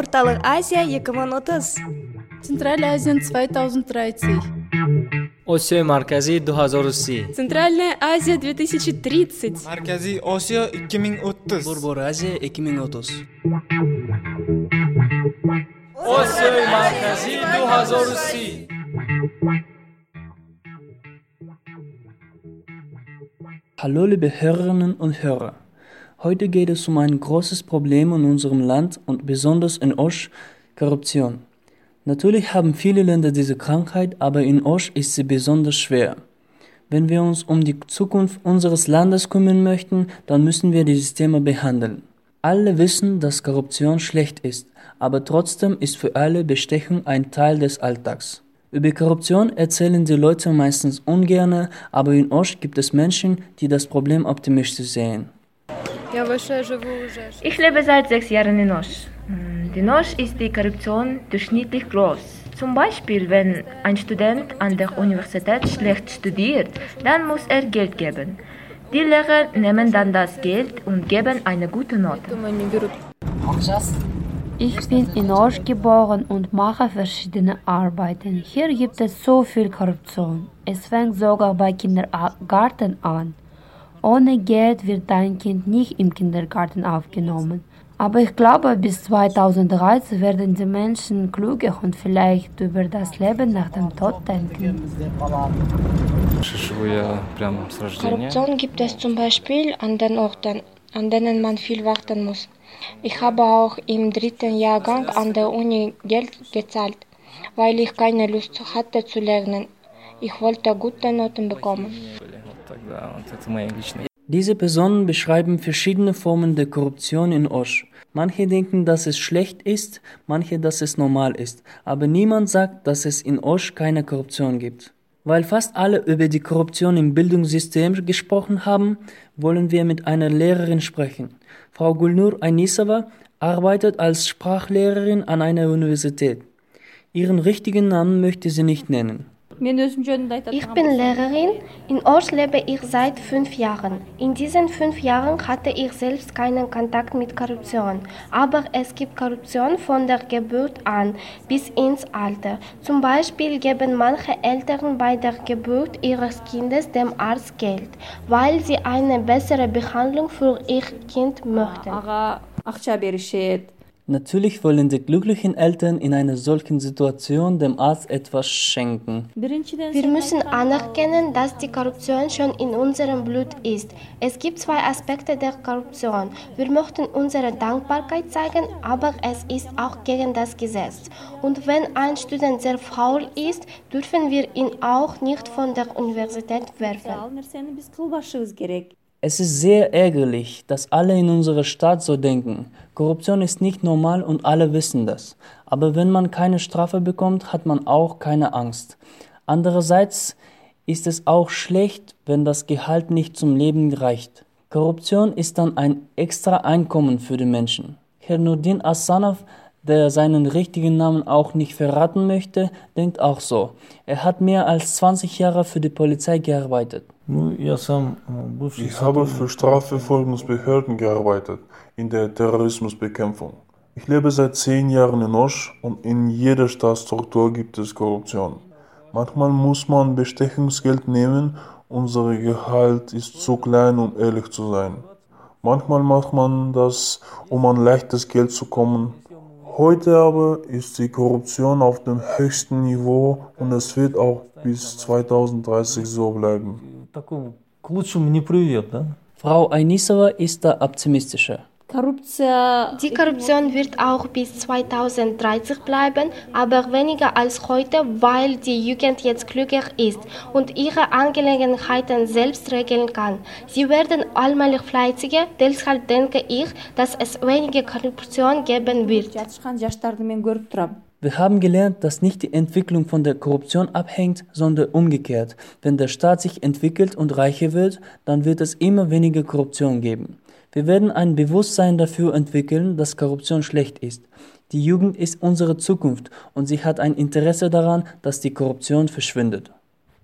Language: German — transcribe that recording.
Орталық Азия 2030. Центральная Азия 2030. Осиёи марказӣ 2030. Центральная Азия 2030. Markaziy Osiyo 2030. Burbur Aziya 2030. Осиёи марказӣ 2030. Hallo liebe Hörerinnen und Hörer. Heute geht es um ein großes Problem in unserem Land und besonders in Osch, Korruption. Natürlich haben viele Länder diese Krankheit, aber in Osch ist sie besonders schwer. Wenn wir uns um die Zukunft unseres Landes kümmern möchten, dann müssen wir dieses Thema behandeln. Alle wissen, dass Korruption schlecht ist, aber trotzdem ist für alle Bestechung ein Teil des Alltags. Über Korruption erzählen die Leute meistens ungern, aber in Osch gibt es Menschen, die das Problem optimistisch sehen. Ich lebe seit sechs Jahren in Osch. In Osch ist die Korruption durchschnittlich groß. Zum Beispiel, wenn ein Student an der Universität schlecht studiert, dann muss er Geld geben. Die Lehrer nehmen dann das Geld und geben eine gute Note. Ich bin in Osch geboren und mache verschiedene Arbeiten. Hier gibt es so viel Korruption. Es fängt sogar bei Kindergarten an. Ohne Geld wird dein Kind nicht im Kindergarten aufgenommen. Aber ich glaube, bis 2030 werden die Menschen klüger und vielleicht über das Leben nach dem Tod denken. Korruption gibt es zum Beispiel an den Orten, an denen man viel warten muss. Ich habe auch im dritten Jahrgang an der Uni Geld gezahlt, weil ich keine Lust hatte zu lernen. Ich wollte gute Noten bekommen. Diese Personen beschreiben verschiedene Formen der Korruption in Osch. Manche denken, dass es schlecht ist, manche, dass es normal ist, aber niemand sagt, dass es in Osch keine Korruption gibt. Weil fast alle über die Korruption im Bildungssystem gesprochen haben, wollen wir mit einer Lehrerin sprechen. Frau Gulnur Ainisova arbeitet als Sprachlehrerin an einer Universität. Ihren richtigen Namen möchte sie nicht nennen. Ich bin Lehrerin. In Ors lebe ich seit fünf Jahren. In diesen fünf Jahren hatte ich selbst keinen Kontakt mit Korruption. Aber es gibt Korruption von der Geburt an bis ins Alter. Zum Beispiel geben manche Eltern bei der Geburt ihres Kindes dem Arzt Geld, weil sie eine bessere Behandlung für ihr Kind möchten. Natürlich wollen die glücklichen Eltern in einer solchen Situation dem Arzt etwas schenken. Wir müssen anerkennen, dass die Korruption schon in unserem Blut ist. Es gibt zwei Aspekte der Korruption. Wir möchten unsere Dankbarkeit zeigen, aber es ist auch gegen das Gesetz. Und wenn ein Student sehr faul ist, dürfen wir ihn auch nicht von der Universität werfen. Es ist sehr ärgerlich, dass alle in unserer Stadt so denken. Korruption ist nicht normal und alle wissen das. Aber wenn man keine Strafe bekommt, hat man auch keine Angst. Andererseits ist es auch schlecht, wenn das Gehalt nicht zum Leben reicht. Korruption ist dann ein extra Einkommen für die Menschen. Herr Nurdin Assanov der seinen richtigen Namen auch nicht verraten möchte, denkt auch so. Er hat mehr als 20 Jahre für die Polizei gearbeitet. Ich habe für Strafverfolgungsbehörden gearbeitet, in der Terrorismusbekämpfung. Ich lebe seit zehn Jahren in Osch und in jeder Staatsstruktur gibt es Korruption. Manchmal muss man Bestechungsgeld nehmen, unser Gehalt ist zu klein, um ehrlich zu sein. Manchmal macht man das, um an leichtes Geld zu kommen, Heute aber ist die Korruption auf dem höchsten Niveau und es wird auch bis 2030 so bleiben. Frau Ainisova ist da optimistischer. Die Korruption wird auch bis 2030 bleiben, aber weniger als heute, weil die Jugend jetzt klüger ist und ihre Angelegenheiten selbst regeln kann. Sie werden allmählich fleißiger, deshalb denke ich, dass es weniger Korruption geben wird. Wir haben gelernt, dass nicht die Entwicklung von der Korruption abhängt, sondern umgekehrt. Wenn der Staat sich entwickelt und reicher wird, dann wird es immer weniger Korruption geben. Wir werden ein Bewusstsein dafür entwickeln, dass Korruption schlecht ist. Die Jugend ist unsere Zukunft und sie hat ein Interesse daran, dass die Korruption verschwindet.